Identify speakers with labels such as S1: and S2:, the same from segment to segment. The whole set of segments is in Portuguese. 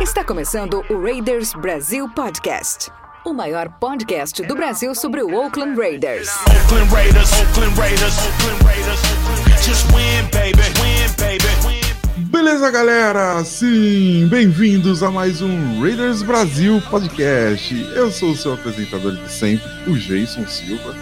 S1: Está começando o Raiders Brasil Podcast. O maior podcast do Brasil sobre o Oakland Raiders.
S2: Oakland Raiders. Oakland Raiders. Oakland Raiders. Just win, baby. Win, baby. Win.
S3: Beleza, galera? Sim, bem-vindos a mais um Raiders Brasil Podcast. Eu sou o seu apresentador de sempre, o Jason Silva,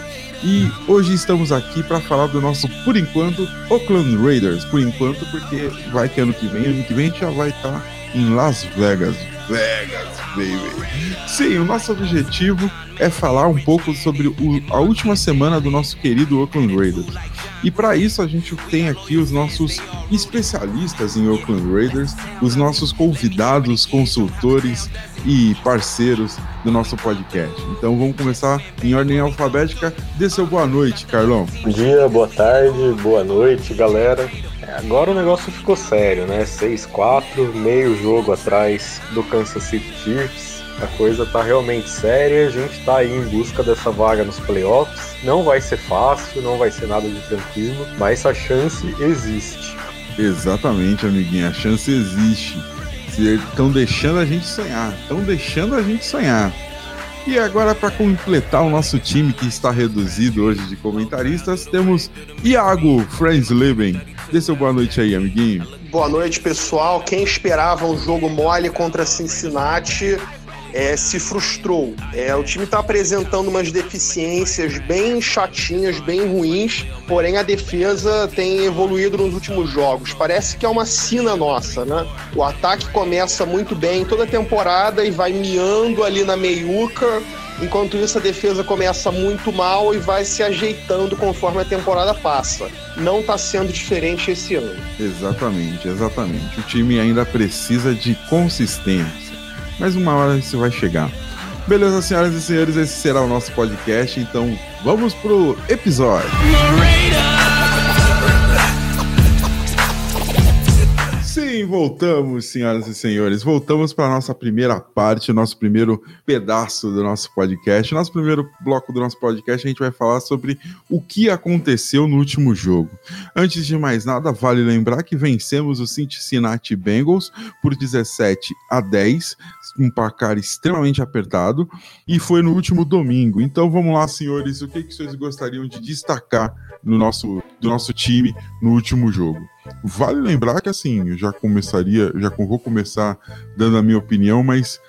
S3: e hoje estamos aqui para falar do nosso, por enquanto, Oakland Raiders. Por enquanto, porque vai que ano que vem, ano que vem a gente já vai estar em Las Vegas. Vegas, baby. Sim, o nosso objetivo é falar um pouco sobre o- a última semana do nosso querido Oakland Raiders. E para isso a gente tem aqui os nossos especialistas em Oakland Raiders, os nossos convidados, consultores e parceiros do nosso podcast. Então vamos começar em ordem alfabética. Dê seu boa noite, Carlão.
S4: Bom dia, boa tarde, boa noite, galera. Agora o negócio ficou sério, né? 6-4, meio jogo atrás do Kansas City Chiefs. A coisa tá realmente séria, a gente tá aí em busca dessa vaga nos playoffs. Não vai ser fácil, não vai ser nada de tranquilo, mas a chance existe.
S3: Exatamente, amiguinha, a chance existe. Estão deixando a gente sonhar, estão deixando a gente sonhar. E agora, para completar o nosso time que está reduzido hoje de comentaristas, temos Iago Friendsleben. Dê seu boa noite aí, amiguinho.
S5: Boa noite, pessoal. Quem esperava um jogo mole contra Cincinnati é, se frustrou. É, o time está apresentando umas deficiências bem chatinhas, bem ruins, porém a defesa tem evoluído nos últimos jogos. Parece que é uma sina nossa, né? O ataque começa muito bem toda a temporada e vai miando ali na meiuca. Enquanto isso, a defesa começa muito mal e vai se ajeitando conforme a temporada passa. Não está sendo diferente esse ano.
S3: Exatamente, exatamente. O time ainda precisa de consistência. Mas uma hora isso vai chegar. Beleza, senhoras e senhores, esse será o nosso podcast. Então vamos pro episódio. Voltamos, senhoras e senhores. Voltamos para a nossa primeira parte, nosso primeiro pedaço do nosso podcast. Nosso primeiro bloco do nosso podcast, a gente vai falar sobre o que aconteceu no último jogo. Antes de mais nada, vale lembrar que vencemos o Cincinnati Bengals por 17 a 10, um placar extremamente apertado, e foi no último domingo. Então vamos lá, senhores, o que, que vocês gostariam de destacar no nosso, do nosso time no último jogo? Vale lembrar que assim, eu já começaria, já vou começar dando a minha opinião, mas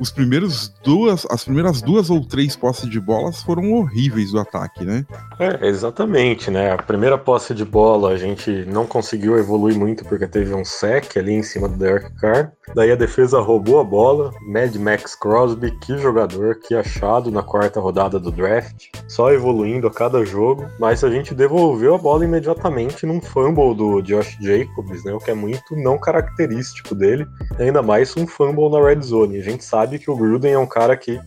S3: os primeiros duas, as primeiras duas ou três posses de bolas foram horríveis do ataque, né?
S4: É, exatamente, né? A primeira posse de bola a gente não conseguiu evoluir muito porque teve um sec ali em cima do Derek Carr. Daí a defesa roubou a bola. Mad Max Crosby, que jogador, que achado na quarta rodada do draft. Só evoluindo a cada jogo. Mas a gente devolveu a bola imediatamente num fumble do Josh Jacobs, né? O que é muito não característico dele. Ainda mais um fumble na red zone. A gente sabe que o Gruden é um cara que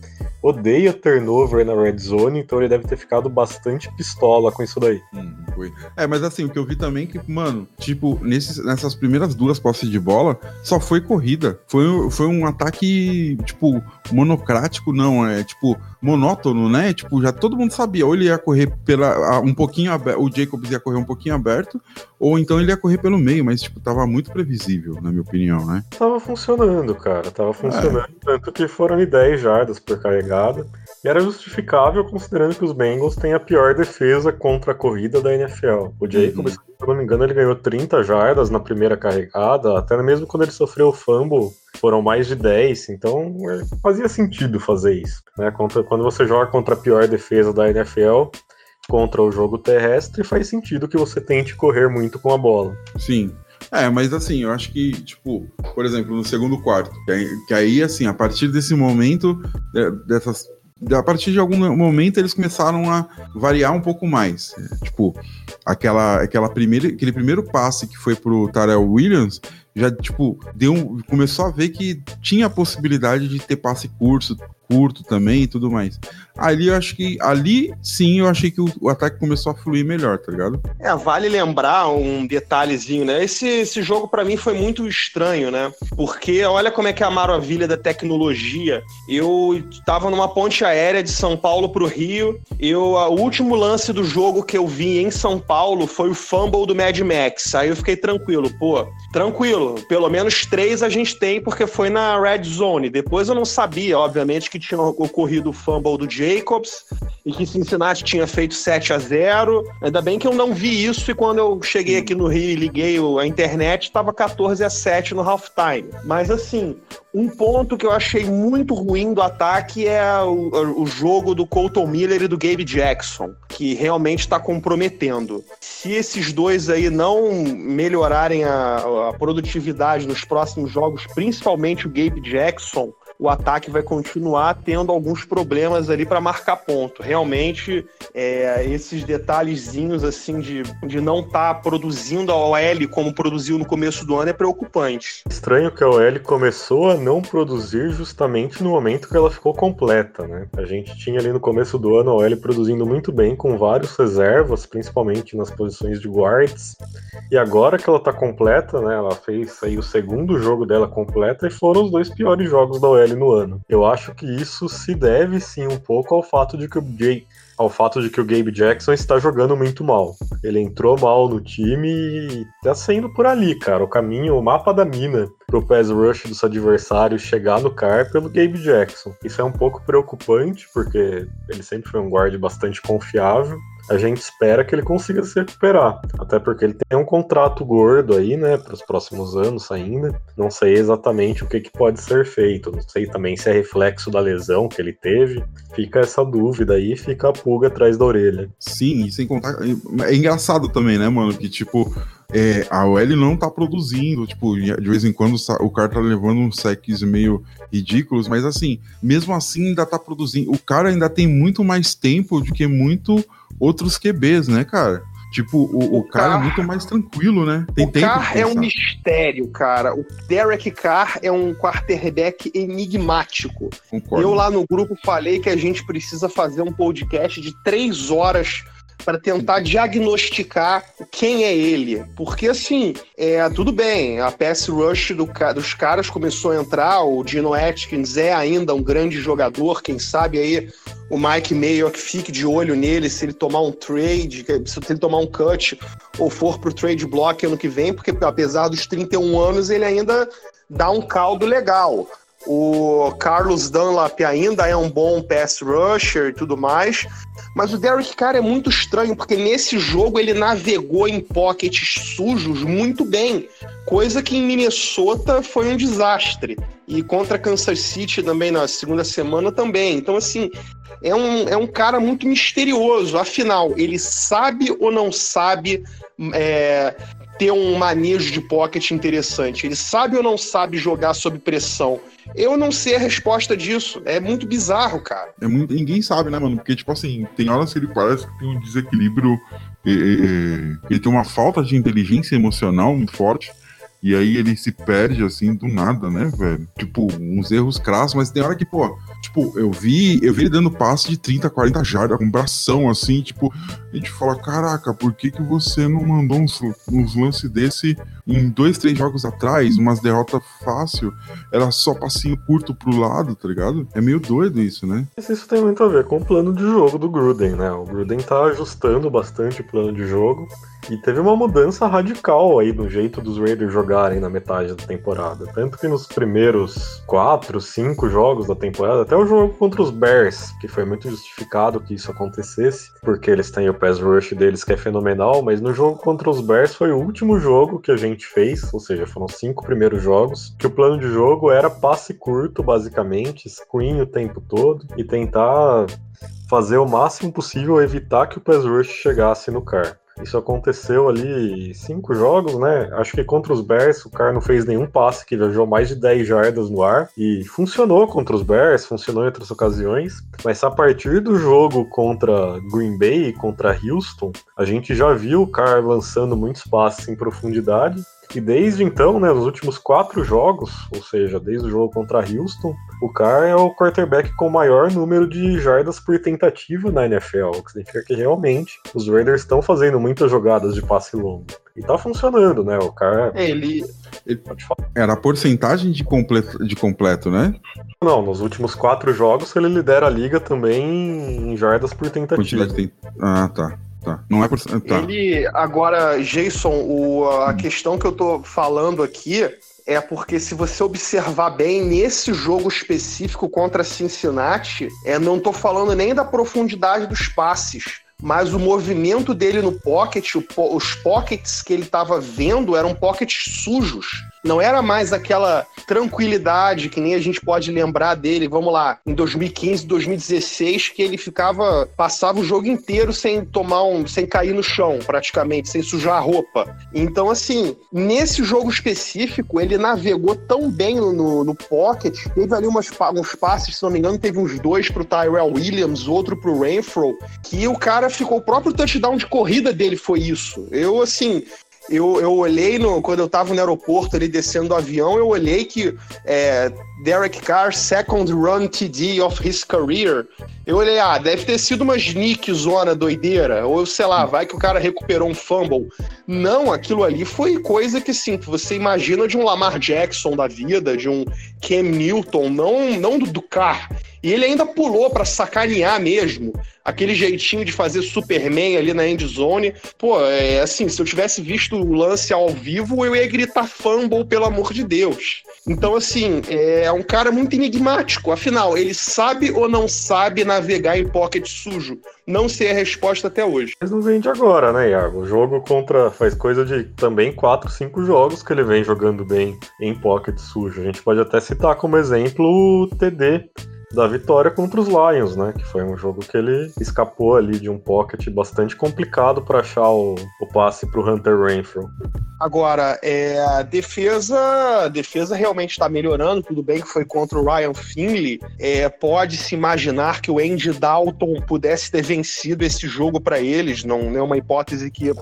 S4: odeia turnover na red zone, então ele deve ter ficado bastante pistola com isso daí.
S3: Hum, foi. É, mas assim, o que eu vi também é que, mano, tipo, nesses, nessas primeiras duas posses de bola, só foi corrida. Foi, foi um ataque, tipo, monocrático, não, é tipo, monótono, né? Tipo, já todo mundo sabia, ou ele ia correr pela um pouquinho aberto, o Jacobs ia correr um pouquinho aberto, ou então ele ia correr pelo meio, mas, tipo, tava muito previsível, na minha opinião, né?
S4: Tava funcionando, cara, tava funcionando. Tanto que foram em 10 jardas por carregada. E era justificável considerando que os Bengals têm a pior defesa contra a corrida da NFL. O Jacobs, se eu não me engano, ele ganhou 30 jardas na primeira carregada, até mesmo quando ele sofreu o fumble, foram mais de 10, então é, fazia sentido fazer isso. Né? Contra, quando você joga contra a pior defesa da NFL, contra o jogo terrestre, faz sentido que você tente correr muito com a bola.
S3: Sim. É, mas assim, eu acho que, tipo, por exemplo, no segundo quarto, que aí, que aí, assim, a partir desse momento, é, dessas. A partir de algum momento eles começaram a variar um pouco mais. É, tipo, aquela, aquela primeira, aquele primeiro passe que foi pro Tarell Williams, já, tipo, deu começou a ver que tinha a possibilidade de ter passe curto, curto também e tudo mais. Ali eu acho que. Ali sim eu achei que o, o ataque começou a fluir melhor, tá ligado?
S5: É, vale lembrar um detalhezinho, né? Esse, esse jogo para mim foi muito estranho, né? Porque olha como é que é a maravilha da tecnologia. Eu tava numa ponte aérea de São Paulo pro Rio. Eu, o último lance do jogo que eu vi em São Paulo foi o fumble do Mad Max. Aí eu fiquei tranquilo, pô, tranquilo. Pelo menos três a gente tem porque foi na Red Zone. Depois eu não sabia, obviamente, que tinha ocorrido o fumble do Jacobs e que Cincinnati tinha feito 7 a 0 Ainda bem que eu não vi isso e quando eu cheguei aqui no Rio e liguei a internet, estava 14 a 7 no halftime. Mas assim, um ponto que eu achei muito ruim do ataque é o, o jogo do Colton Miller e do Gabe Jackson, que realmente está comprometendo. Se esses dois aí não melhorarem a, a produtividade nos próximos jogos, principalmente o Gabe Jackson, o ataque vai continuar tendo alguns problemas ali para marcar ponto. Realmente, é, esses detalhezinhos assim de, de não estar tá produzindo a OL como produziu no começo do ano é preocupante.
S4: Estranho que a OL começou a não produzir justamente no momento que ela ficou completa, né? A gente tinha ali no começo do ano a OL produzindo muito bem com vários reservas, principalmente nas posições de guards. E agora que ela tá completa, né? Ela fez aí o segundo jogo dela completa e foram os dois piores jogos da OL no ano. Eu acho que isso se deve sim um pouco ao fato de que o Jay, ao fato de que o Gabe Jackson está jogando muito mal. Ele entrou mal no time e tá saindo por ali, cara. O caminho, o mapa da mina pro pass rush dos adversários chegar no car pelo Gabe Jackson. Isso é um pouco preocupante, porque ele sempre foi um guard bastante confiável a gente espera que ele consiga se recuperar. Até porque ele tem um contrato gordo aí, né, para os próximos anos ainda. Não sei exatamente o que, que pode ser feito. Não sei também se é reflexo da lesão que ele teve. Fica essa dúvida aí, fica a pulga atrás da orelha.
S3: Sim, e sem contar. É engraçado também, né, mano? Que tipo. É, a OL não tá produzindo, tipo, de vez em quando o cara tá levando uns secs meio ridículos, mas assim, mesmo assim ainda tá produzindo. O cara ainda tem muito mais tempo do que muito outros QBs, né, cara? Tipo, o, o, o cara Carr, é muito mais tranquilo, né?
S5: Tem o tempo Carr é um mistério, cara. O Derek Carr é um quarterback enigmático. Concordo. Eu lá no grupo falei que a gente precisa fazer um podcast de três horas para tentar diagnosticar quem é ele. Porque, assim, é, tudo bem, a pass rush do, dos caras começou a entrar, o Dino Atkins é ainda um grande jogador, quem sabe aí o Mike Mayock fique de olho nele se ele tomar um trade, se ele tomar um cut ou for pro trade block ano que vem, porque apesar dos 31 anos ele ainda dá um caldo legal. O Carlos Dunlap ainda é um bom pass rusher e tudo mais. Mas o Derek Carr é muito estranho, porque nesse jogo ele navegou em pockets sujos muito bem. Coisa que em Minnesota foi um desastre. E contra Kansas City também na segunda semana também. Então, assim, é um, é um cara muito misterioso. Afinal, ele sabe ou não sabe é, ter um manejo de pocket interessante? Ele sabe ou não sabe jogar sob pressão? Eu não sei a resposta disso. É muito bizarro, cara.
S3: É muito, ninguém sabe, né, mano? Porque, tipo assim, tem horas que ele parece que tem um desequilíbrio. É, é, ele tem uma falta de inteligência emocional muito forte. E aí ele se perde assim do nada, né, velho? Tipo, uns erros crassos, mas tem hora que, pô, tipo, eu vi, eu vi ele dando passe de 30, 40 jardas, com bração assim, tipo, a gente fala, caraca, por que que você não mandou uns, uns lances desse em dois, três jogos atrás, umas derrotas fácil, era só passinho curto pro lado, tá ligado? É meio doido isso, né?
S4: Isso tem muito a ver com o plano de jogo do Gruden, né? O Gruden tá ajustando bastante o plano de jogo e teve uma mudança radical aí no jeito dos Raiders jogarem na metade da temporada. Tanto que nos primeiros quatro, cinco jogos da temporada, até o jogo contra os Bears, que foi muito justificado que isso acontecesse, porque eles têm o pass rush deles que é fenomenal, mas no jogo contra os Bears foi o último jogo que a gente fez, ou seja, foram cinco primeiros jogos, que o plano de jogo era passe curto, basicamente, screen o tempo todo e tentar fazer o máximo possível evitar que o pass rush chegasse no car. Isso aconteceu ali cinco jogos, né? Acho que contra os Bears o cara não fez nenhum passe que viajou mais de 10 jardas no ar. E funcionou contra os Bears, funcionou em outras ocasiões. Mas a partir do jogo contra Green Bay contra Houston, a gente já viu o cara lançando muitos passes em profundidade. E desde então, né, nos últimos quatro jogos, ou seja, desde o jogo contra Houston, o Carr é o quarterback com o maior número de jardas por tentativa na NFL, o que significa que realmente os Raiders estão fazendo muitas jogadas de passe longo. E tá funcionando, né? O Carr.
S5: Ele,
S3: Ele pode falar. Era a porcentagem de completo, de completo, né?
S4: Não, nos últimos quatro jogos ele lidera a liga também em jardas por tentativa.
S3: Ah, tá. Tá. Não é por. Tá.
S5: Ele, agora, Jason, o, a questão que eu tô falando aqui é porque se você observar bem nesse jogo específico contra Cincinnati, é, não tô falando nem da profundidade dos passes, mas o movimento dele no pocket, po- os pockets que ele estava vendo eram pockets sujos. Não era mais aquela tranquilidade que nem a gente pode lembrar dele, vamos lá, em 2015, 2016, que ele ficava, passava o jogo inteiro sem tomar um, sem cair no chão, praticamente, sem sujar a roupa. Então, assim, nesse jogo específico, ele navegou tão bem no, no pocket, teve ali umas, uns passes, se não me engano, teve uns dois pro Tyrell Williams, outro pro Renfro, que o cara ficou, o próprio touchdown de corrida dele foi isso. Eu, assim, eu, eu olhei no, quando eu tava no aeroporto ali descendo do avião, eu olhei que é, Derek Carr, second run TD of his career. Eu olhei, ah, deve ter sido uma sneak zona doideira, ou sei lá, vai que o cara recuperou um fumble. Não, aquilo ali foi coisa que, sim, você imagina de um Lamar Jackson da vida, de um Cam Newton, não, não do, do Carr. E ele ainda pulou pra sacanear mesmo. Aquele jeitinho de fazer Superman ali na end zone. Pô, é assim, se eu tivesse visto o lance ao vivo, eu ia gritar fumble, pelo amor de Deus. Então, assim, é um cara muito enigmático. Afinal, ele sabe ou não sabe navegar em pocket sujo? Não sei a resposta até hoje.
S4: Mas não vem de agora, né, Iago? O jogo contra. faz coisa de também 4, 5 jogos que ele vem jogando bem em pocket sujo. A gente pode até citar como exemplo o TD da vitória contra os Lions, né? Que foi um jogo que ele escapou ali de um pocket bastante complicado para achar o, o passe para o Hunter Renfro.
S5: Agora, é, a defesa, a defesa realmente está melhorando. Tudo bem que foi contra o Ryan Finley. É, Pode-se imaginar que o Andy Dalton pudesse ter vencido esse jogo para eles. Não é uma hipótese que,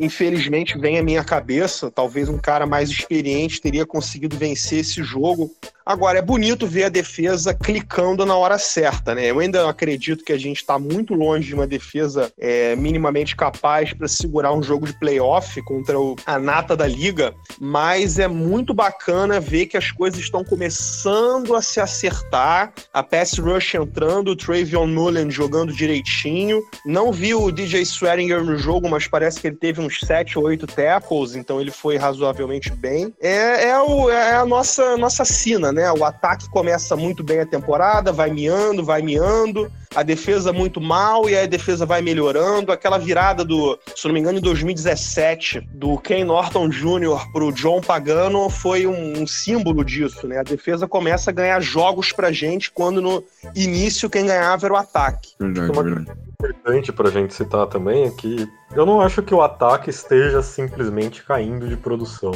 S5: infelizmente, vem à minha cabeça. Talvez um cara mais experiente teria conseguido vencer esse jogo. Agora, é bonito ver a defesa clicando na hora certa, né? Eu ainda acredito que a gente está muito longe de uma defesa é, minimamente capaz para segurar um jogo de playoff contra o, a nata da liga, mas é muito bacana ver que as coisas estão começando a se acertar. A pass rush entrando, o Travion Nolan jogando direitinho. Não vi o DJ Swearinger no jogo, mas parece que ele teve uns 7 ou 8 tackles, então ele foi razoavelmente bem. É, é, o- é a nossa, nossa sina, né? O ataque começa muito bem a temporada, vai miando, vai miando. A defesa muito mal e aí a defesa vai melhorando. Aquela virada do, se não me engano, em 2017, do Ken Norton Jr. pro John Pagano foi um, um símbolo disso, né? A defesa começa a ganhar jogos pra gente quando no início quem ganhava era o ataque.
S3: Verdade,
S4: Uma-
S3: verdade.
S4: importante pra gente citar também é que eu não acho que o ataque esteja simplesmente caindo de produção.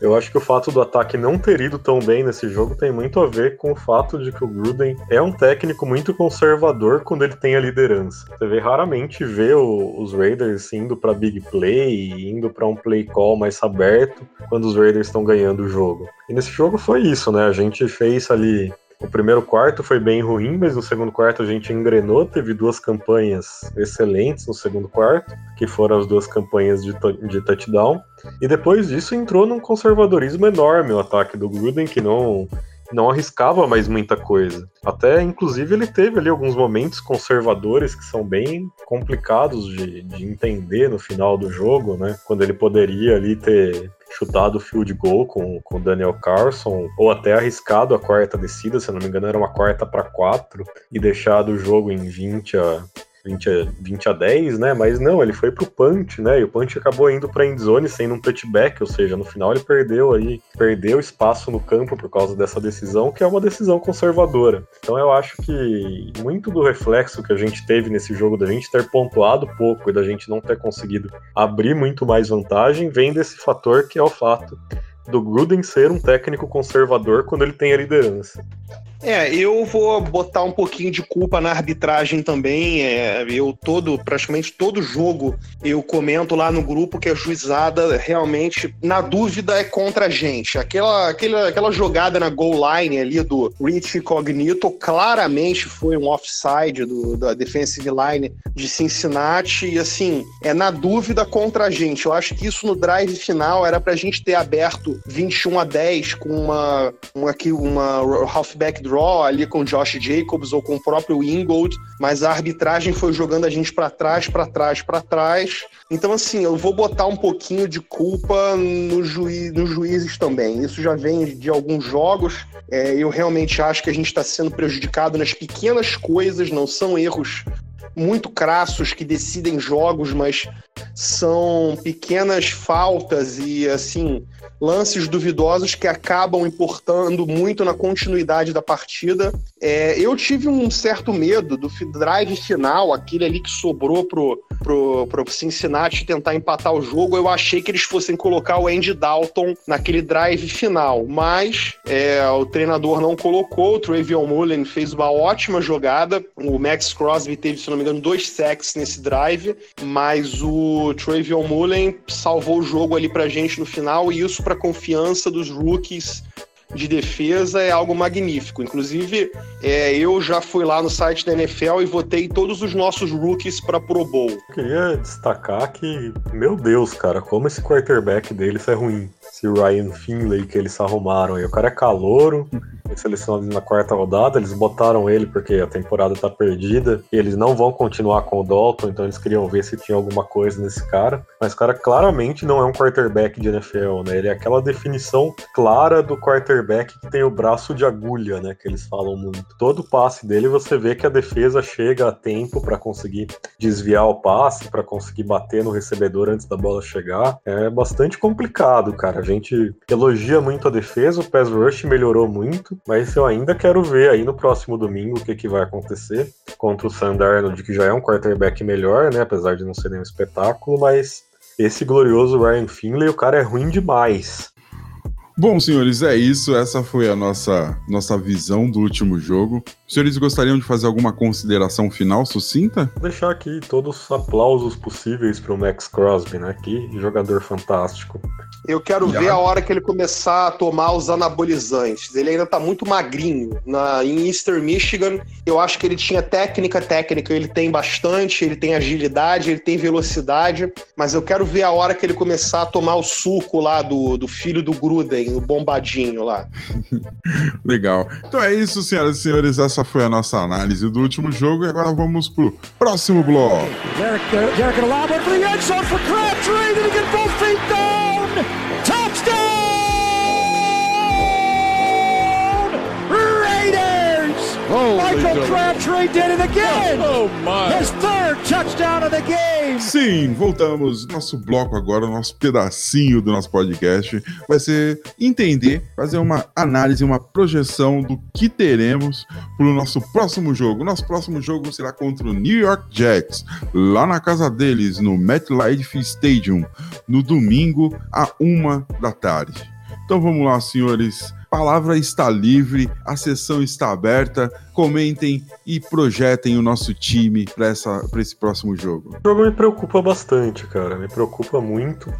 S4: Eu acho que o fato do ataque não ter ido tão bem nesse jogo tem muito a ver com o fato de que o Gruden é um técnico muito conservador quando ele tem a liderança. Você vê raramente vê os Raiders indo pra big play, indo pra um play call mais aberto quando os Raiders estão ganhando o jogo. E nesse jogo foi isso, né? A gente fez ali o primeiro quarto foi bem ruim, mas no segundo quarto a gente engrenou, teve duas campanhas excelentes no segundo quarto, que foram as duas campanhas de, de touchdown. E depois disso entrou num conservadorismo enorme o ataque do Gruden, que não, não arriscava mais muita coisa. Até, inclusive, ele teve ali alguns momentos conservadores que são bem complicados de, de entender no final do jogo, né? Quando ele poderia ali ter chutado o field goal com o Daniel Carlson, ou até arriscado a quarta descida, se não me engano, era uma quarta para quatro, e deixado o jogo em 20 a. 20 a, 20 a 10, né? Mas não, ele foi pro punch, né? E o punch acabou indo pra endzone sendo um touchback, ou seja, no final ele perdeu aí, perdeu espaço no campo por causa dessa decisão, que é uma decisão conservadora. Então eu acho que muito do reflexo que a gente teve nesse jogo da gente ter pontuado pouco e da gente não ter conseguido abrir muito mais vantagem vem desse fator que é o fato do Gruden ser um técnico conservador quando ele tem a liderança.
S5: É, eu vou botar um pouquinho de culpa na arbitragem também. É, eu todo, praticamente todo jogo, eu comento lá no grupo que a juizada realmente, na dúvida, é contra a gente. Aquela, aquela, aquela jogada na goal line ali do Rich Cognito claramente foi um offside do, da defensive line de Cincinnati. E assim, é na dúvida contra a gente. Eu acho que isso no drive final era pra gente ter aberto 21 a 10 com uma, uma, uma halfback draw ali com Josh Jacobs ou com o próprio Ingold, mas a arbitragem foi jogando a gente para trás, para trás, para trás. Então, assim, eu vou botar um pouquinho de culpa no juiz, nos juízes também. Isso já vem de alguns jogos. É, eu realmente acho que a gente está sendo prejudicado nas pequenas coisas, não são erros muito crassos que decidem jogos, mas são pequenas faltas e assim lances duvidosos que acabam importando muito na continuidade da partida. É, eu tive um certo medo do drive final, aquele ali que sobrou pro, pro, pro Cincinnati tentar empatar o jogo. Eu achei que eles fossem colocar o Andy Dalton naquele drive final, mas é, o treinador não colocou. O Travion Mullen fez uma ótima jogada. O Max Crosby teve, se não me engano, dois sacks nesse drive, mas o Travion Mullen salvou o jogo ali pra gente no final e isso para confiança dos rookies de defesa é algo magnífico. Inclusive, é, eu já fui lá no site da NFL e votei todos os nossos rookies para Pro Bowl.
S4: Eu queria destacar que, meu Deus, cara, como esse quarterback deles é ruim. Esse Ryan Finley que eles arrumaram aí. O cara é calouro, selecionado na quarta rodada, eles botaram ele porque a temporada tá perdida e eles não vão continuar com o Dalton, então eles queriam ver se tinha alguma coisa nesse cara. Mas o cara claramente não é um quarterback de NFL, né? Ele é aquela definição clara do quarterback que tem o braço de agulha, né? Que eles falam muito. Todo passe dele você vê que a defesa chega a tempo para conseguir desviar o passe, para conseguir bater no recebedor antes da bola chegar. É bastante complicado, cara. A gente elogia muito a defesa, o pass rush melhorou muito, mas eu ainda quero ver aí no próximo domingo o que, que vai acontecer contra o Sandarnold, que já é um quarterback melhor, né? Apesar de não ser nenhum espetáculo, mas esse glorioso Ryan Finley, o cara é ruim demais.
S3: Bom, senhores, é isso. Essa foi a nossa, nossa visão do último jogo. Os senhores gostariam de fazer alguma consideração final sucinta?
S4: Vou deixar aqui todos os aplausos possíveis para o Max Crosby, né? Que jogador fantástico.
S5: Eu quero Já. ver a hora que ele começar a tomar os anabolizantes. Ele ainda tá muito magrinho. Na, em Eastern Michigan, eu acho que ele tinha técnica, técnica, ele tem bastante, ele tem agilidade, ele tem velocidade, mas eu quero ver a hora que ele começar a tomar o suco lá do, do filho do Gruden, o bombadinho lá.
S3: Legal. Então é isso, senhoras e senhores. Essa foi a nossa análise do último jogo e agora vamos pro próximo bloco. Derek, Michael Crabtree did it again! Oh, my. His third touchdown of the game! Sim, voltamos. Nosso bloco agora, nosso pedacinho do nosso podcast vai ser entender, fazer uma análise, uma projeção do que teremos para o nosso próximo jogo. Nosso próximo jogo será contra o New York Jets, lá na casa deles, no MetLife Stadium, no domingo, a uma da tarde. Então vamos lá, senhores palavra está livre, a sessão está aberta. Comentem e projetem o nosso time para esse próximo jogo.
S4: O jogo me preocupa bastante, cara. Me preocupa muito.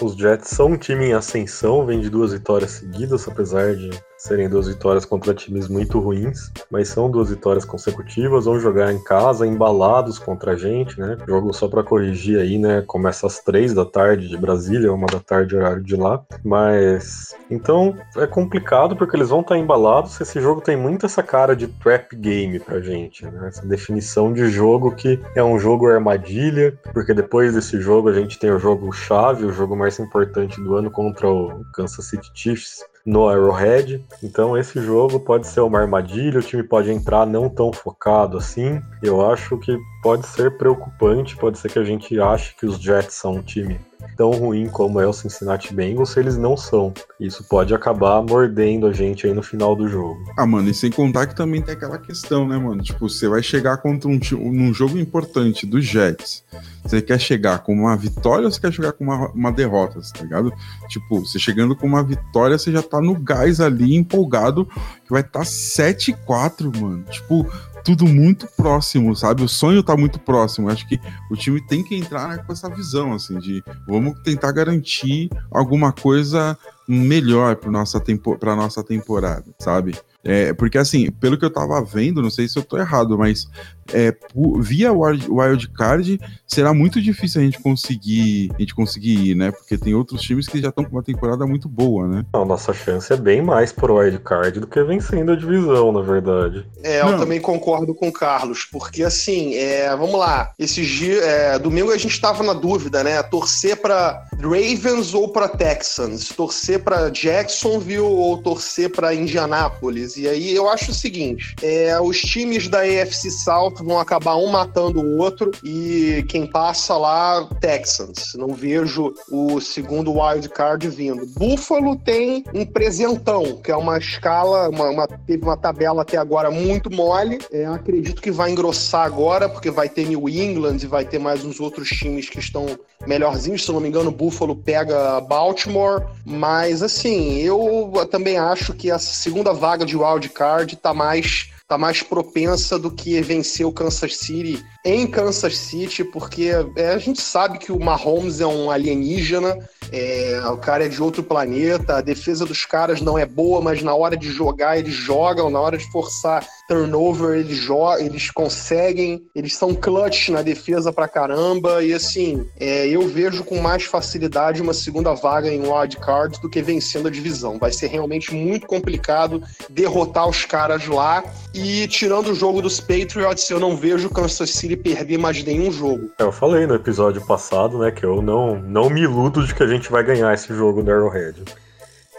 S4: Os Jets são um time em ascensão, vem de duas vitórias seguidas, apesar de serem duas vitórias contra times muito ruins, mas são duas vitórias consecutivas, vão jogar em casa, embalados contra a gente, né? Jogo só para corrigir aí, né? Começa às três da tarde de Brasília, uma da tarde horário de lá, mas então é complicado porque eles vão estar tá embalados. Esse jogo tem muito essa cara de trap game pra gente, né? Essa definição de jogo que é um jogo armadilha, porque depois desse jogo a gente tem o jogo chave, o jogo mais importante do ano contra o Kansas City Chiefs no Arrowhead. Então esse jogo pode ser uma armadilha, o time pode entrar não tão focado assim. Eu acho que pode ser preocupante, pode ser que a gente ache que os Jets são um time tão ruim como é o Cincinnati Bengals eles não são. Isso pode acabar mordendo a gente aí no final do jogo.
S3: Ah, mano, e sem contar que também tem aquela questão, né, mano? Tipo, você vai chegar contra um, num jogo importante dos Jets. Você quer chegar com uma vitória ou você quer chegar com uma, uma derrota, tá ligado? Tipo, você chegando com uma vitória, você já tá no gás ali, empolgado, que vai estar tá 7-4, mano. Tipo, tudo muito próximo, sabe? O sonho tá muito próximo. Acho que o time tem que entrar né, com essa visão, assim, de vamos tentar garantir alguma coisa melhor para nossa, tempo, nossa temporada, sabe? É, porque assim, pelo que eu tava vendo, não sei se eu tô errado, mas é, via wild card será muito difícil a gente conseguir a gente conseguir ir, né? Porque tem outros times que já estão com uma temporada muito boa, né?
S4: Não, nossa chance é bem mais pro wild card do que vencendo a divisão, na verdade.
S5: É, eu não. também concordo com o Carlos, porque assim, é, vamos lá, esses dias, é, domingo a gente tava na dúvida, né? Torcer para Ravens ou para Texans, torcer para Jacksonville ou torcer para Indianápolis. E aí eu acho o seguinte, é, os times da AFC South vão acabar um matando o outro e quem passa lá, Texans. Não vejo o segundo wild card vindo. Buffalo tem um presentão, que é uma escala, uma, uma teve uma tabela até agora muito mole. É, acredito que vai engrossar agora, porque vai ter New England e vai ter mais uns outros times que estão melhorzinhos. Se não me engano, Buffalo pega Baltimore. Mas assim, eu também acho que essa segunda vaga de wild card tá mais tá mais propensa do que vencer o Kansas City em Kansas City, porque é, a gente sabe que o Mahomes é um alienígena, é, o cara é de outro planeta, a defesa dos caras não é boa, mas na hora de jogar eles jogam, na hora de forçar turnover eles eles conseguem, eles são clutch na defesa pra caramba, e assim, é, eu vejo com mais facilidade uma segunda vaga em wild card do que vencendo a divisão. Vai ser realmente muito complicado derrotar os caras lá, e tirando o jogo dos Patriots, eu não vejo o Kansas City perder mais nenhum jogo.
S4: É, eu falei no episódio passado, né, que eu não, não me iludo de que a gente vai ganhar esse jogo no Arrowhead.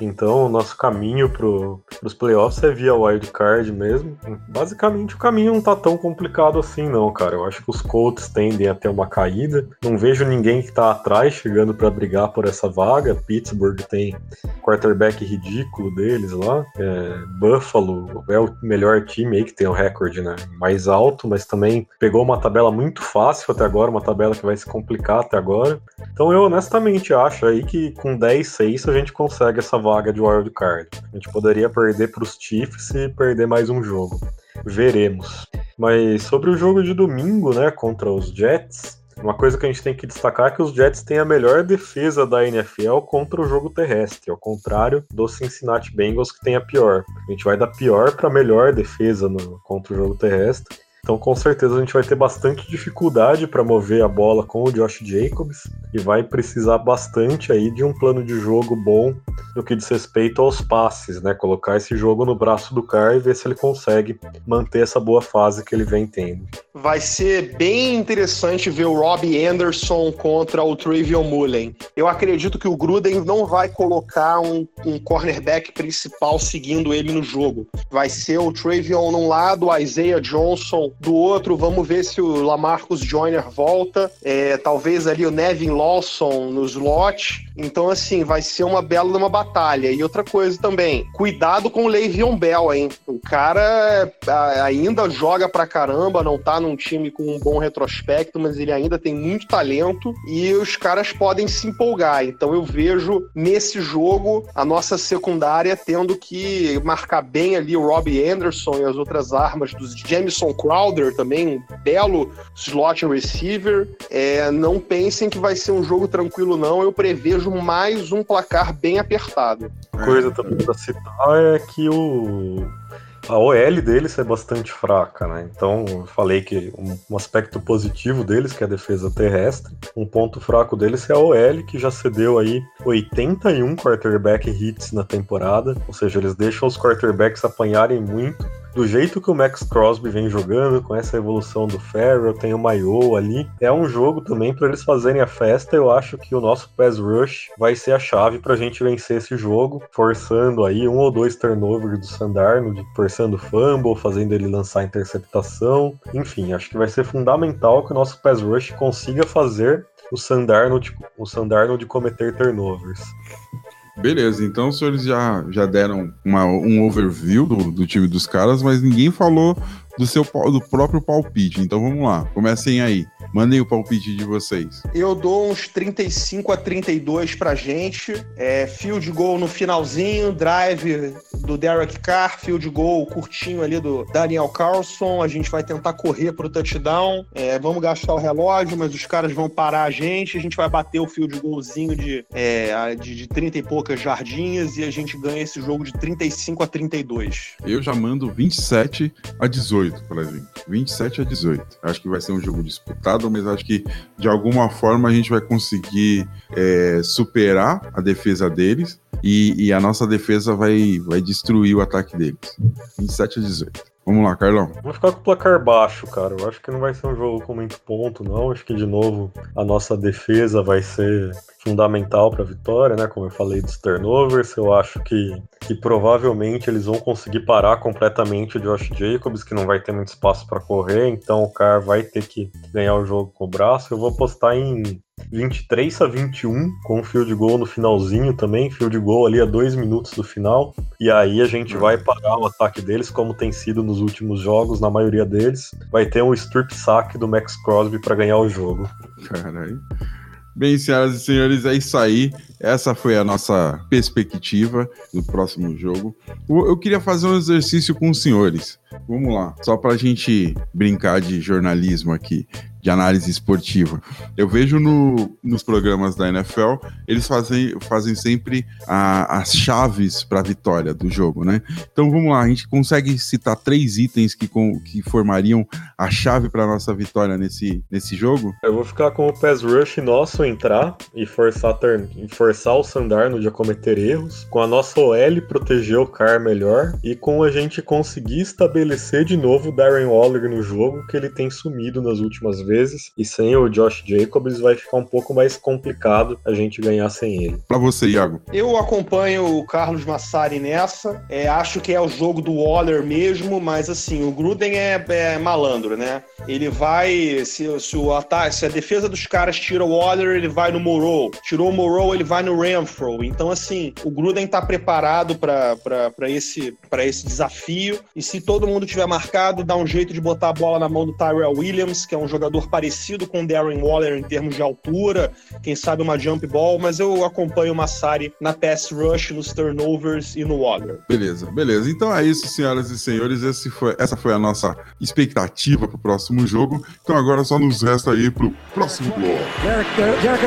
S4: Então, o nosso caminho para os playoffs é via wildcard mesmo. Basicamente, o caminho não tá tão complicado assim, não, cara. Eu acho que os Colts tendem a ter uma caída. Não vejo ninguém que tá atrás chegando para brigar por essa vaga. Pittsburgh tem quarterback ridículo deles lá. É, Buffalo é o melhor time aí que tem o recorde né, mais alto, mas também pegou uma tabela muito fácil até agora, uma tabela que vai se complicar até agora. Então, eu honestamente acho aí que com 10-6 a gente consegue essa vaga vaga de wild card. A gente poderia perder para os Chiefs e perder mais um jogo. Veremos. Mas sobre o jogo de domingo, né, contra os Jets, uma coisa que a gente tem que destacar é que os Jets têm a melhor defesa da NFL contra o jogo terrestre, ao contrário dos Cincinnati Bengals que tem a pior. A gente vai da pior para melhor defesa no, contra o jogo terrestre. Então, com certeza, a gente vai ter bastante dificuldade para mover a bola com o Josh Jacobs e vai precisar bastante aí de um plano de jogo bom no que diz respeito aos passes, né? Colocar esse jogo no braço do cara e ver se ele consegue manter essa boa fase que ele vem tendo.
S5: Vai ser bem interessante ver o Robbie Anderson contra o Trivial Mullen. Eu acredito que o Gruden não vai colocar um, um cornerback principal seguindo ele no jogo. Vai ser o Trivial num lado, o Isaiah Johnson do outro, vamos ver se o Lamarcus Joyner volta. É, talvez ali o Nevin Lawson no slot. Então, assim, vai ser uma bela uma batalha. E outra coisa também, cuidado com o Le'Veon Bell, hein? O cara é, ainda joga pra caramba, não tá num time com um bom retrospecto, mas ele ainda tem muito talento e os caras podem se empolgar. Então eu vejo nesse jogo a nossa secundária tendo que marcar bem ali o Robbie Anderson e as outras armas dos Jameson Crowder também, um belo slot receiver. É, não pensem que vai ser um jogo tranquilo, não. Eu prevejo mais um placar bem apertado.
S4: Coisa também para citar é que o a OL deles é bastante fraca, né? Então, eu falei que um, um, aspecto positivo deles, que é a defesa terrestre, um ponto fraco deles é a OL, que já cedeu aí 81 quarterback hits na temporada, ou seja, eles deixam os quarterbacks apanharem muito do jeito que o Max Crosby vem jogando, com essa evolução do Farrell, tem o Mayo ali, é um jogo também para eles fazerem a festa. Eu acho que o nosso pass rush vai ser a chave para a gente vencer esse jogo, forçando aí um ou dois turnovers do Sandarno, forçando fumble, fazendo ele lançar interceptação. Enfim, acho que vai ser fundamental que o nosso pass rush consiga fazer o Sandarnold, o Sandarnold cometer turnovers.
S3: Beleza, então os senhores já, já deram uma, um overview do, do time dos caras, mas ninguém falou do seu do próprio palpite. Então vamos lá, comecem aí. Mandem o palpite de vocês.
S5: Eu dou uns 35 a 32 pra gente. É, field goal no finalzinho, drive do Derek Carr, field goal curtinho ali do Daniel Carlson. A gente vai tentar correr pro touchdown. É, vamos gastar o relógio, mas os caras vão parar a gente. A gente vai bater o field goalzinho de, é, de, de 30 e poucas jardinhas e a gente ganha esse jogo de 35 a 32.
S3: Eu já mando 27 a 18 pra gente. 27 a 18. Acho que vai ser um jogo disputado mas acho que de alguma forma a gente vai conseguir é, superar a defesa deles e, e, a nossa defesa vai, vai destruir o ataque deles. 27 a 18. Vamos lá, Carlão.
S4: Vou ficar com o placar baixo, cara. Eu acho que não vai ser um jogo com muito ponto, não. Acho que, de novo, a nossa defesa vai ser fundamental para a vitória, né? Como eu falei dos turnovers, eu acho que, que provavelmente eles vão conseguir parar completamente o Josh Jacobs, que não vai ter muito espaço para correr, então o cara vai ter que ganhar o jogo com o braço. Eu vou apostar em 23 a 21, com um field goal no finalzinho também, field goal ali a dois minutos do final. E aí a gente vai parar o ataque deles, como tem sido nos últimos jogos, na maioria deles. Vai ter um strip sack do Max Crosby para ganhar o jogo.
S3: Caralho. Bem, senhoras e senhores, é isso aí. Essa foi a nossa perspectiva do próximo jogo. Eu queria fazer um exercício com os senhores. Vamos lá, só para a gente brincar de jornalismo aqui de análise esportiva. Eu vejo no, nos programas da NFL, eles fazem, fazem sempre a, as chaves para a vitória do jogo, né? Então vamos lá, a gente consegue citar três itens que, com, que formariam a chave para nossa vitória nesse, nesse jogo?
S4: Eu vou ficar com o pass rush nosso entrar e forçar, e forçar o Sandarno a cometer erros, com a nossa OL proteger o Car melhor e com a gente conseguir estabelecer de novo o Darren Waller no jogo, que ele tem sumido nas últimas vezes e sem o Josh Jacobs vai ficar um pouco mais complicado a gente ganhar sem ele.
S3: Para você, Iago.
S5: Eu acompanho o Carlos Massari nessa, é, acho que é o jogo do Waller mesmo, mas assim, o Gruden é, é malandro, né? Ele vai, se, se, o ataque, se a defesa dos caras tira o Waller, ele vai no Moreau. Tirou o Moreau, ele vai no Renfro. Então, assim, o Gruden tá preparado para esse, esse desafio. E se todo mundo tiver marcado, dá um jeito de botar a bola na mão do Tyrell Williams, que é um jogador parecido com o Darren Waller em termos de altura, quem sabe uma jump ball, mas eu acompanho o Massari na pass rush, nos turnovers e no Waller.
S3: Beleza, beleza. Então é isso, senhoras e senhores. Esse foi, essa foi a nossa expectativa para o próximo jogo. Então agora só nos resta ir para o próximo bloco. Derek, Derek, Derek,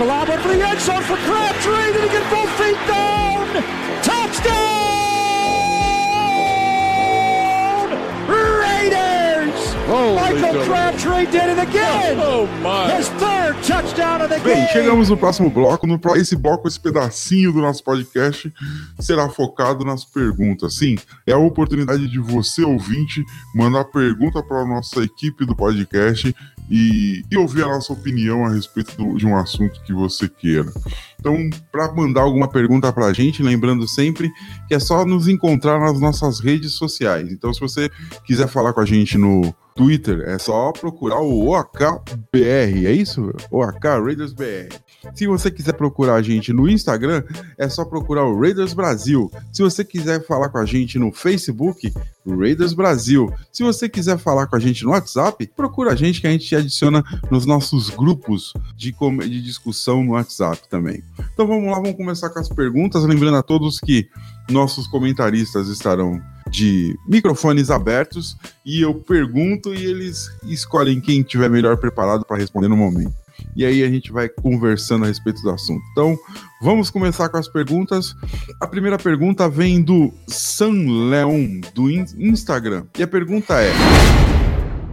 S3: Michael Crabtree did it again. Oh, my. His third touchdown of the game. Bem, chegamos no próximo bloco. No. Esse bloco, esse pedacinho do nosso podcast será focado nas perguntas. Sim, é a oportunidade de você, ouvinte, mandar pergunta para a nossa equipe do podcast e, e, ouvir a nossa opinião a respeito do, de um assunto que você queira. Então, para mandar alguma pergunta para a gente, lembrando sempre que é só nos encontrar nas nossas redes sociais. Então, se você quiser falar com a gente no Twitter, é só procurar o OAKBR, é isso? OAK Raiders BR. Se você quiser procurar a gente no Instagram, é só procurar o Raiders Brasil. Se você quiser falar com a gente no Facebook, Raiders Brasil. Se você quiser falar com a gente no WhatsApp, procura a gente que a gente te adiciona nos nossos grupos de, de discussão no WhatsApp também. Então vamos lá, vamos começar com as perguntas. Lembrando a todos que nossos comentaristas estarão de microfones abertos e eu pergunto e eles escolhem quem tiver melhor preparado para responder no momento. E aí a gente vai conversando a respeito do assunto. Então, vamos começar com as perguntas. A primeira pergunta vem do San Leon do Instagram. E a pergunta é: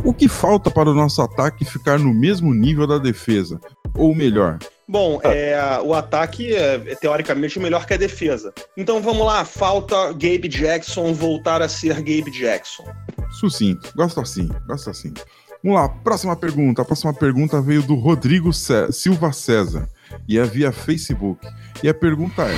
S3: O que falta para o nosso ataque ficar no mesmo nível da defesa? Ou melhor,
S5: Bom, é, o ataque é, teoricamente melhor que a defesa. Então vamos lá, falta Gabe Jackson voltar a ser Gabe Jackson.
S3: Sucinto, gosto assim, gosto assim. Vamos lá, próxima pergunta. A próxima pergunta veio do Rodrigo Silva César e é via Facebook. E a pergunta é: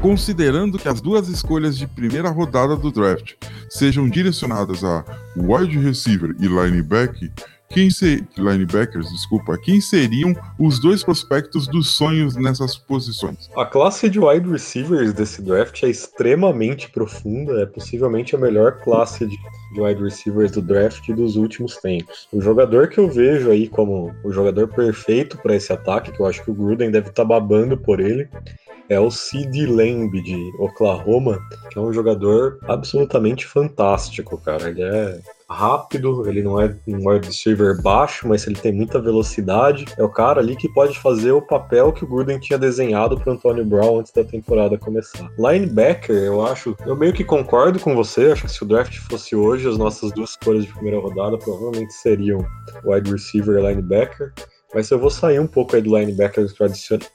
S3: Considerando que as duas escolhas de primeira rodada do draft sejam direcionadas a wide receiver e linebacker, quem ser linebackers, desculpa, quem seriam os dois prospectos dos sonhos nessas posições?
S4: A classe de wide receivers desse draft é extremamente profunda, é possivelmente a melhor classe de, de wide receivers do draft dos últimos tempos. O jogador que eu vejo aí como o jogador perfeito para esse ataque, que eu acho que o Gruden deve estar tá babando por ele, é o Sid Lamb de Oklahoma, que é um jogador absolutamente fantástico, cara. Ele é rápido, ele não é um wide receiver baixo, mas ele tem muita velocidade. É o cara ali que pode fazer o papel que o Gruden tinha desenhado para Antonio Brown antes da temporada começar. Linebacker, eu acho, eu meio que concordo com você, acho que se o draft fosse hoje, as nossas duas escolhas de primeira rodada provavelmente seriam wide receiver e linebacker. Mas eu vou sair um pouco aí do linebacker,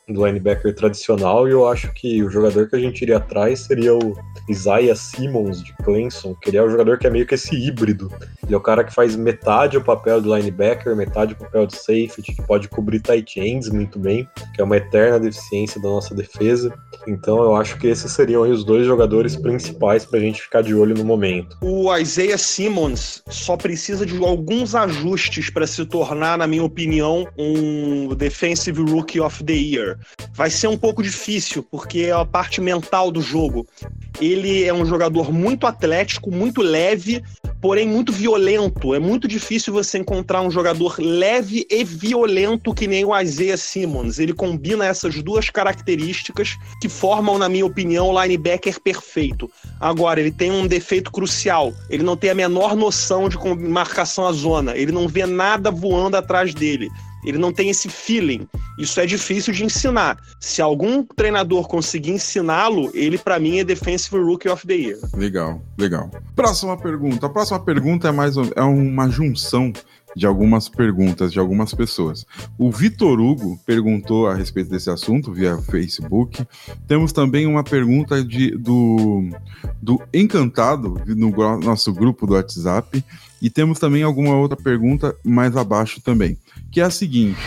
S4: do linebacker tradicional e eu acho que o jogador que a gente iria atrás seria o Isaiah Simmons de Clemson, que ele é o jogador que é meio que esse híbrido. Ele é o cara que faz metade o papel do linebacker, metade o papel de safety, que pode cobrir tight ends muito bem, que é uma eterna deficiência da nossa defesa. Então eu acho que esses seriam os dois jogadores principais para a gente ficar de olho no momento.
S5: O Isaiah Simmons só precisa de alguns ajustes para se tornar, na minha opinião, um Defensive Rookie of the Year. Vai ser um pouco difícil, porque é a parte mental do jogo. Ele é um jogador muito atlético, muito leve, porém muito violento. É muito difícil você encontrar um jogador leve e violento que nem o Isaiah Simmons. Ele combina essas duas características que formam, na minha opinião, o linebacker perfeito. Agora, ele tem um defeito crucial. Ele não tem a menor noção de marcação à zona. Ele não vê nada voando atrás dele ele não tem esse feeling. Isso é difícil de ensinar. Se algum treinador conseguir ensiná-lo, ele para mim é Defensive Rookie of the Year.
S3: Legal, legal. Próxima pergunta. A próxima pergunta é mais é uma junção de algumas perguntas de algumas pessoas. O Vitor Hugo perguntou a respeito desse assunto via Facebook. Temos também uma pergunta de, do, do Encantado no nosso grupo do WhatsApp. E temos também alguma outra pergunta mais abaixo também que é a seguinte.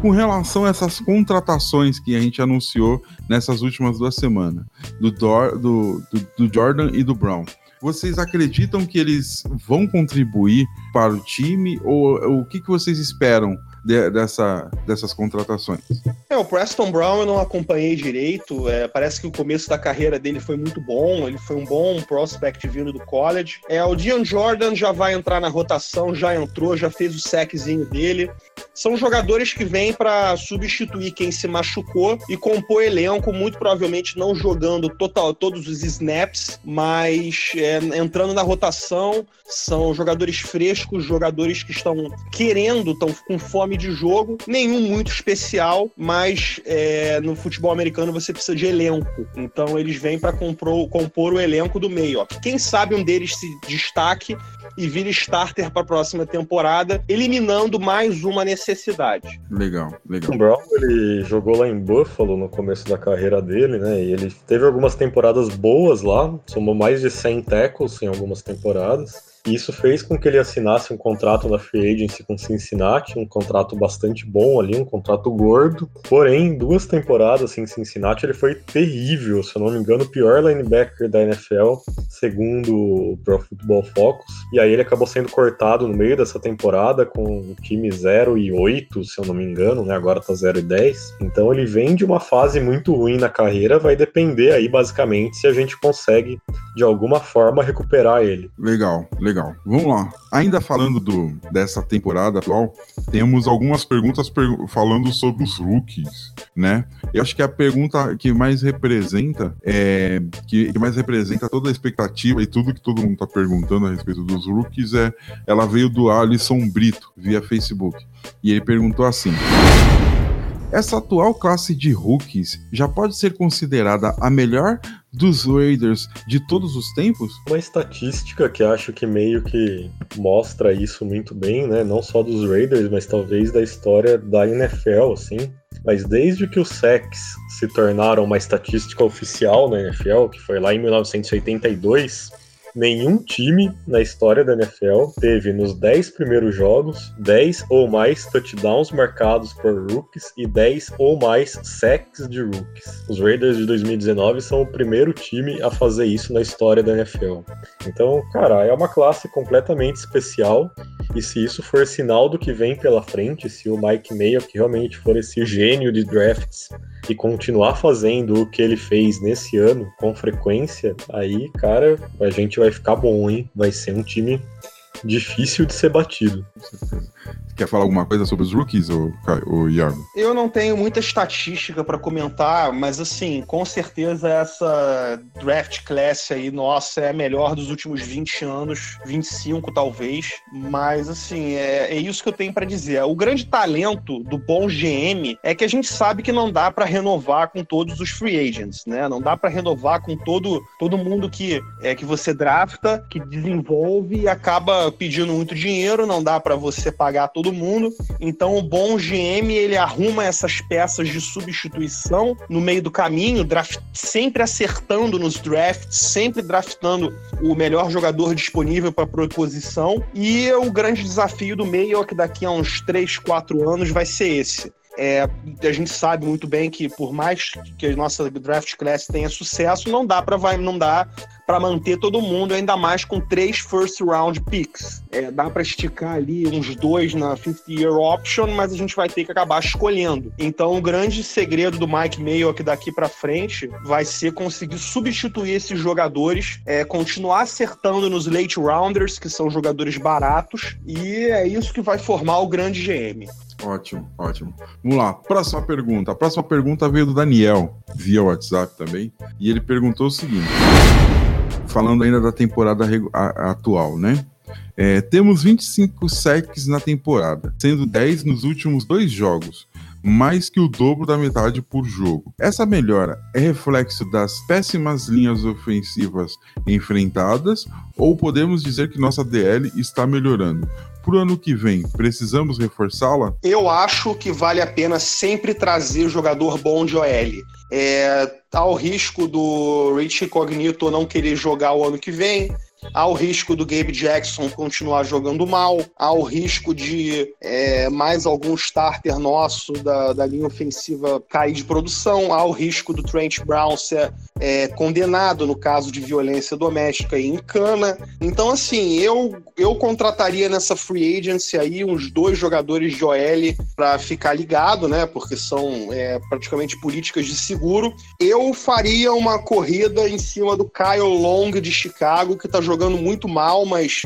S3: Com relação a essas contratações que a gente anunciou nessas últimas duas semanas, do, Dor, do, do, do Jordan e do Brown, vocês acreditam que eles vão contribuir para o time ou, ou o que, que vocês esperam de, dessa, dessas contratações?
S5: É, o Preston Brown eu não acompanhei direito. É, parece que o começo da carreira dele foi muito bom. Ele foi um bom prospect vindo do college. É, o Dion Jordan já vai entrar na rotação, já entrou, já fez o seczinho dele. São jogadores que vêm para substituir quem se machucou e compor elenco, muito provavelmente não jogando total, todos os snaps, mas é, entrando na rotação. São jogadores frescos, jogadores que estão querendo, estão com fome de jogo. Nenhum muito especial, mas é, no futebol americano você precisa de elenco. Então eles vêm para compor o elenco do meio. Ó. Quem sabe um deles se destaque e vire starter para a próxima temporada, eliminando mais uma necessidade.
S3: Legal, legal.
S4: O Brown ele jogou lá em Buffalo no começo da carreira dele, né? E ele teve algumas temporadas boas lá, somou mais de 100 tackles em algumas temporadas. Isso fez com que ele assinasse um contrato na Free Agency com Cincinnati, um contrato bastante bom ali, um contrato gordo. Porém, duas temporadas em Cincinnati ele foi terrível, se eu não me engano, o pior linebacker da NFL, segundo o Pro Football Focus. E aí ele acabou sendo cortado no meio dessa temporada com o time 0 e 8, se eu não me engano, né? Agora tá 0 e 10. Então ele vem de uma fase muito ruim na carreira, vai depender aí basicamente se a gente consegue de alguma forma recuperar ele.
S3: Legal, legal legal. Vamos lá. Ainda falando do, dessa temporada atual, temos algumas perguntas per falando sobre os rookies, né? Eu acho que a pergunta que mais representa é que, que mais representa toda a expectativa e tudo que todo mundo está perguntando a respeito dos rookies é ela veio do Alisson Brito via Facebook e ele perguntou assim. Essa atual classe de rookies já pode ser considerada a melhor dos Raiders de todos os tempos?
S4: Uma estatística que acho que meio que mostra isso muito bem, né? Não só dos Raiders, mas talvez da história da NFL, assim. Mas desde que os sacks se tornaram uma estatística oficial na NFL, que foi lá em 1982, nenhum time na história da NFL teve nos 10 primeiros jogos 10 ou mais touchdowns marcados por rookies e 10 ou mais sacks de rookies. Os Raiders de 2019 são o primeiro time a fazer isso na história da NFL. Então, cara, é uma classe completamente especial E se isso for sinal do que vem pela frente, se o Mike Mayo, que realmente for esse gênio de drafts e continuar fazendo o que ele fez nesse ano com frequência, aí, cara, a gente vai ficar bom, hein? Vai ser um time difícil de ser batido.
S3: Quer falar alguma coisa sobre os rookies, ou, ou Iago?
S5: Eu não tenho muita estatística para comentar, mas assim, com certeza essa draft class aí, nossa, é a melhor dos últimos 20 anos, 25 talvez. Mas assim, é, é isso que eu tenho para dizer. O grande talento do bom GM é que a gente sabe que não dá para renovar com todos os free agents, né? Não dá para renovar com todo, todo mundo que, é, que você drafta, que desenvolve e acaba pedindo muito dinheiro, não dá para você pagar todo mundo. Então o bom GM ele arruma essas peças de substituição no meio do caminho, draft, sempre acertando nos drafts, sempre draftando o melhor jogador disponível para a posição. E o grande desafio do meio é que daqui a uns 3, 4 anos vai ser esse. É, a gente sabe muito bem que por mais que a nossa draft class tenha sucesso, não dá para vai não dá para manter todo mundo, ainda mais com três first round picks. É, dá para esticar ali uns dois na 50 year option, mas a gente vai ter que acabar escolhendo. Então, o grande segredo do Mike Mayo aqui daqui para frente vai ser conseguir substituir esses jogadores, é, continuar acertando nos late rounders, que são jogadores baratos, e é isso que vai formar o grande GM.
S3: Ótimo, ótimo. Vamos lá, próxima pergunta. A próxima pergunta veio do Daniel, via WhatsApp também, e ele perguntou o seguinte: falando ainda da temporada atual, né? É, temos 25 sacks na temporada, sendo 10 nos últimos dois jogos, mais que o dobro da metade por jogo. Essa melhora é reflexo das péssimas linhas ofensivas enfrentadas ou podemos dizer que nossa DL está melhorando? Pro ano que vem, precisamos reforçá-la?
S5: Eu acho que vale a pena sempre trazer jogador bom de OL. É, ao risco do Rich Cognito não querer jogar o ano que vem, Há o risco do Gabe Jackson continuar jogando mal, há o risco de é, mais algum starter nosso da, da linha ofensiva cair de produção, há o risco do Trent Brown ser é, condenado no caso de violência doméstica e em cana. Então, assim, eu, eu contrataria nessa free agency aí uns dois jogadores de OL para ficar ligado, né? Porque são é, praticamente políticas de seguro. Eu faria uma corrida em cima do Kyle Long de Chicago, que está jogando muito mal, mas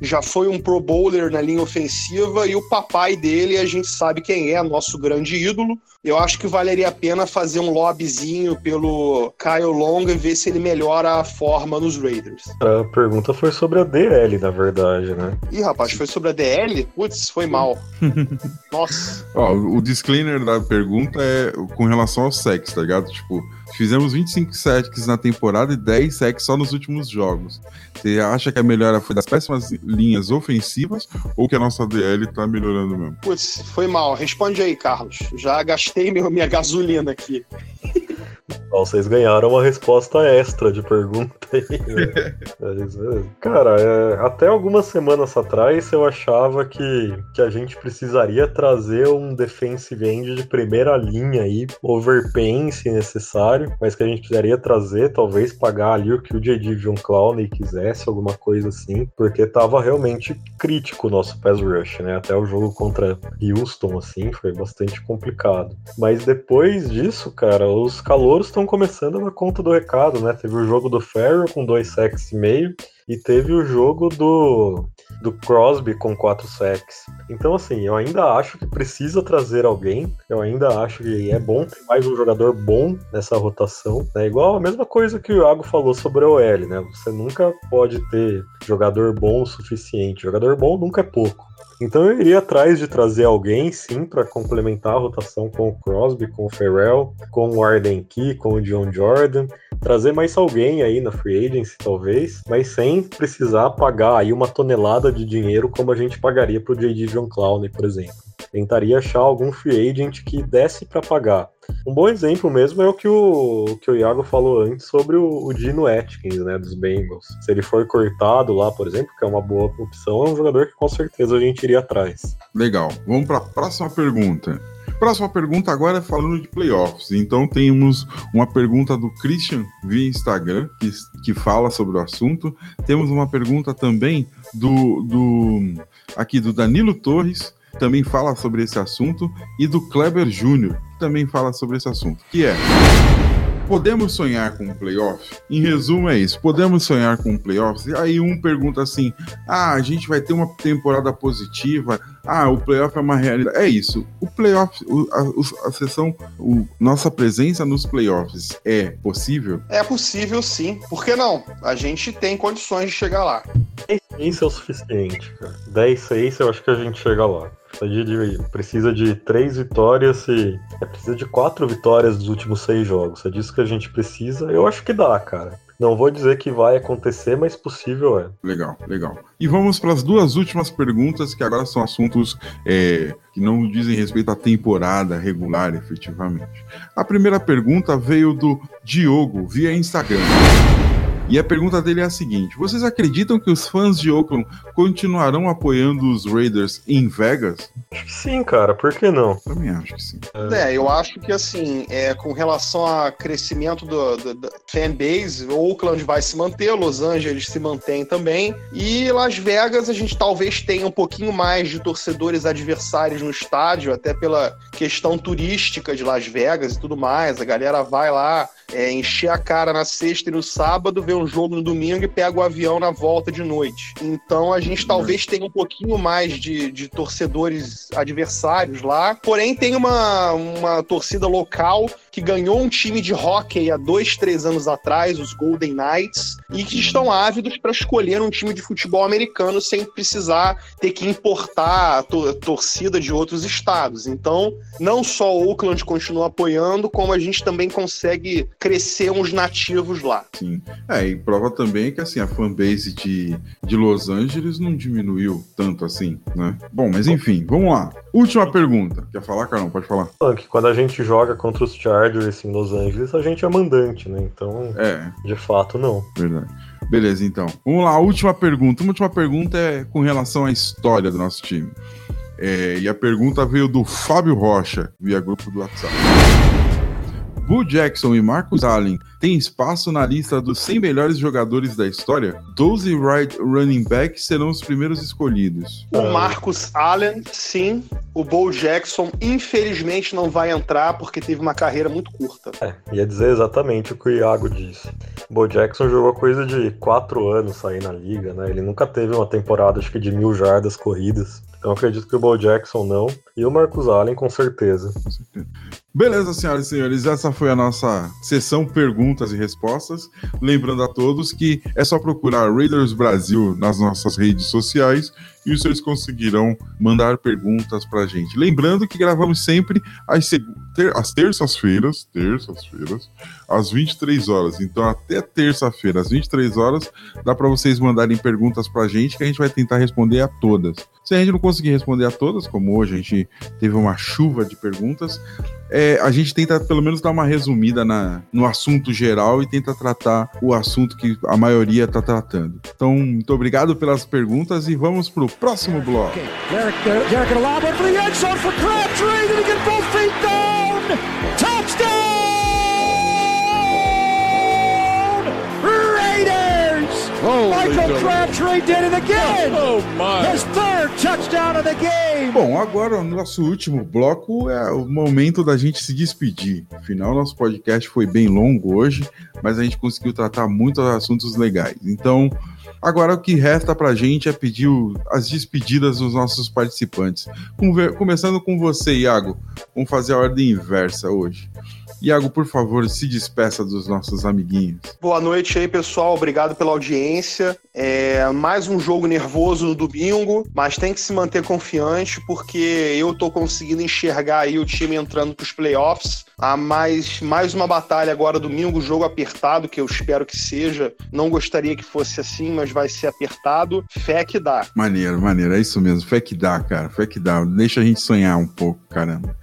S5: já foi um pro bowler na linha ofensiva e o papai dele, a gente sabe quem é, nosso grande ídolo. Eu acho que valeria a pena fazer um lobbyzinho pelo Kyle Long e ver se ele melhora a forma nos Raiders.
S4: A pergunta foi sobre a DL, na verdade, né?
S5: Ih, rapaz, foi sobre a DL? Putz, foi mal. Nossa.
S3: Ó, o disclaimer da pergunta é com relação ao sexo, tá ligado? Tipo, Fizemos 25 sacks na temporada e 10 sacks só nos últimos jogos. Você acha que a melhora foi das péssimas linhas ofensivas ou que a nossa DL tá melhorando mesmo?
S5: Putz, foi mal. Responde aí, Carlos. Já gastei minha gasolina aqui.
S4: Vocês ganharam uma resposta extra de pergunta aí. Né? Cara, é, até algumas semanas atrás eu achava que, que a gente precisaria trazer um defensive end de primeira linha aí, overpaying se necessário, mas que a gente precisaria trazer, talvez pagar ali o que o J.D. John Clowney quisesse, alguma coisa assim, porque tava realmente crítico o nosso pass rush, né? Até o jogo contra Houston, assim, foi bastante complicado. Mas depois disso, cara, os calouros estão começando na conta do recado, né? Teve o jogo do Ferro com dois sacks e meio e teve o jogo do, do Crosby com quatro sacks. Então, assim, eu ainda acho que precisa trazer alguém. Eu ainda acho que é bom ter mais um jogador bom nessa rotação. É igual a mesma coisa que o Iago falou sobre o OL, né? Você nunca pode ter jogador bom o suficiente. Jogador bom nunca é pouco. Então eu iria atrás de trazer alguém, sim, para complementar a rotação com o Crosby, com o Ferrell, com o Arden Key, com o John Jordan. Trazer mais alguém aí na free agency, talvez, mas sem precisar pagar aí uma tonelada de dinheiro como a gente pagaria pro J.D. John Clowney, por exemplo. Tentaria achar algum free agent que desse para pagar. Um bom exemplo mesmo é o que o, que o Iago falou antes sobre o, o Dino Atkins, né, dos Bengals. Se ele for cortado lá, por exemplo, que é uma boa opção, é um jogador que com certeza a gente iria atrás.
S3: Legal. Vamos para a próxima pergunta. Próxima pergunta agora é falando de playoffs. Então temos uma pergunta do Christian via Instagram, que, que fala sobre o assunto. Temos uma pergunta também do, do aqui do Danilo Torres, também fala sobre esse assunto, e do Kleber Júnior, que também fala sobre esse assunto, que é Podemos sonhar com um playoff? Em resumo, é isso. Podemos sonhar com um playoff? Aí um pergunta assim: ah, a gente vai ter uma temporada positiva. Ah, o playoff é uma realidade. É isso. O playoff, o, a, a sessão, o, nossa presença nos playoffs é possível?
S5: É possível, sim. Por que não? A gente tem condições de chegar lá.
S4: 10 é o suficiente, cara. 10 6 eu acho que a gente chega lá. Precisa de, precisa de três vitórias e. É, precisa de quatro vitórias dos últimos seis jogos. É disso que a gente precisa. Eu acho que dá, cara. Não vou dizer que vai acontecer, mas possível é.
S3: Legal, legal. E vamos para as duas últimas perguntas, que agora são assuntos é, que não dizem respeito à temporada regular, efetivamente. A primeira pergunta veio do Diogo, via Instagram. E a pergunta dele é a seguinte: vocês acreditam que os fãs de Oakland continuarão apoiando os Raiders em Vegas?
S4: Acho que sim, cara. Por que não?
S3: Também acho que sim.
S5: É, eu acho que assim, é, com relação a crescimento do, do, do fanbase, Oakland vai se manter, Los Angeles se mantém também. E Las Vegas a gente talvez tenha um pouquinho mais de torcedores adversários no estádio, até pela questão turística de Las Vegas e tudo mais. A galera vai lá é, encher a cara na sexta e no sábado, ver um jogo no domingo e pega o avião na volta de noite. Então a gente talvez tenha um pouquinho mais de, de torcedores adversários lá. Porém, tem uma, uma torcida local que ganhou um time de hockey há dois, três anos atrás, os Golden Knights, e que estão ávidos para escolher um time de futebol americano sem precisar ter que importar a to torcida de outros estados. Então, não só o Oakland continua apoiando, como a gente também consegue crescer uns nativos lá.
S3: Sim. É, e prova também que assim, a fanbase de, de Los Angeles não diminuiu tanto assim, né? Bom, mas enfim, vamos lá. Última pergunta. Quer falar, Carol? Pode falar.
S4: Quando a gente joga contra os Chargers em Los Angeles, a gente é mandante, né? Então,
S3: É,
S4: de fato, não.
S3: verdade. Beleza, então. Vamos lá, última pergunta. Uma última pergunta é com relação à história do nosso time. É, e a pergunta veio do Fábio Rocha, via grupo do WhatsApp. Bo Jackson e Marcus Allen têm espaço na lista dos 100 melhores jogadores da história? 12 right running backs serão os primeiros escolhidos.
S5: O Marcus Allen, sim. O Bo Jackson, infelizmente, não vai entrar porque teve uma carreira muito curta.
S4: É, ia dizer exatamente o que o Iago disse. O Bo Jackson jogou coisa de quatro anos sair na liga, né? Ele nunca teve uma temporada, acho que de mil jardas corridas. Então acredito que o Bo Jackson não. E o Marcus Allen, com certeza.
S3: Beleza, senhoras e senhores, essa foi a nossa sessão perguntas e respostas. Lembrando a todos que é só procurar Raiders Brasil nas nossas redes sociais e vocês conseguirão mandar perguntas pra gente. Lembrando que gravamos sempre às, ter- às terças-feiras, terças-feiras, às 23 horas. Então, até terça-feira, às 23 horas, dá pra vocês mandarem perguntas pra gente que a gente vai tentar responder a todas. Se a gente não conseguir responder a todas, como hoje a gente teve uma chuva de perguntas, é, a gente tenta pelo menos dar uma resumida na, no assunto geral e tenta tratar o assunto que a maioria está tratando. Então, muito obrigado pelas perguntas e vamos pro próximo bloco.
S6: Derek, uh, Derek Michael Crabtree did it again! Oh, my! His third touchdown of the game!
S3: Bom, agora o nosso último bloco é o momento da gente se despedir. Afinal, nosso podcast foi bem longo hoje, mas a gente conseguiu tratar muitos assuntos legais. Então, agora o que resta pra gente é pedir o- as despedidas dos nossos participantes. Conver- Começando com você, Iago. Vamos fazer a ordem inversa hoje. Iago, por favor, se despeça dos nossos amiguinhos.
S5: Boa noite aí, pessoal. Obrigado pela audiência. É mais um jogo nervoso no domingo, mas tem que se manter confiante porque eu tô conseguindo enxergar aí o time entrando pros playoffs. Há mais, mais uma batalha agora domingo, jogo apertado, que eu espero que seja. Não gostaria que fosse assim, mas vai ser apertado. Fé que dá.
S3: Maneiro, maneiro, é isso mesmo. Fé que dá, cara. Fé que dá. Deixa a gente sonhar um pouco, caramba.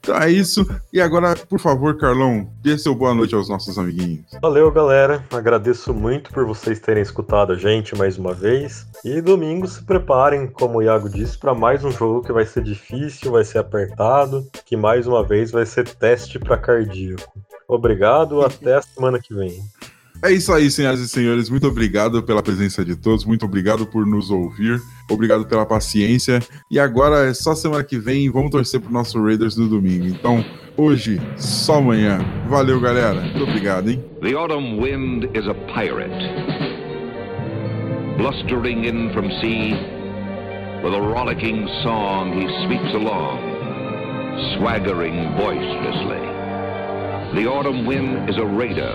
S3: Então é isso. E agora, por favor, Carlão, dê seu boa noite aos nossos amiguinhos.
S4: Valeu, galera. Agradeço muito por vocês terem escutado a gente mais uma vez. E domingo se preparem, como o Iago disse, para mais um jogo que vai ser difícil, vai ser apertado, que mais uma vez vai ser teste para cardíaco. Obrigado, até a semana que vem.
S3: É isso aí, senhoras e senhores. Muito obrigado pela presença de todos. Muito obrigado por nos ouvir. Obrigado pela paciência. E agora é só semana que vem. Vamos torcer pro nosso Raiders no domingo. Então, hoje, só amanhã. Valeu, galera. Muito obrigado, hein?
S7: The autumn wind is a pirate, blustering in from sea. With a rollicking song, he sweeps along, swaggering boisterously. The autumn wind is a raider,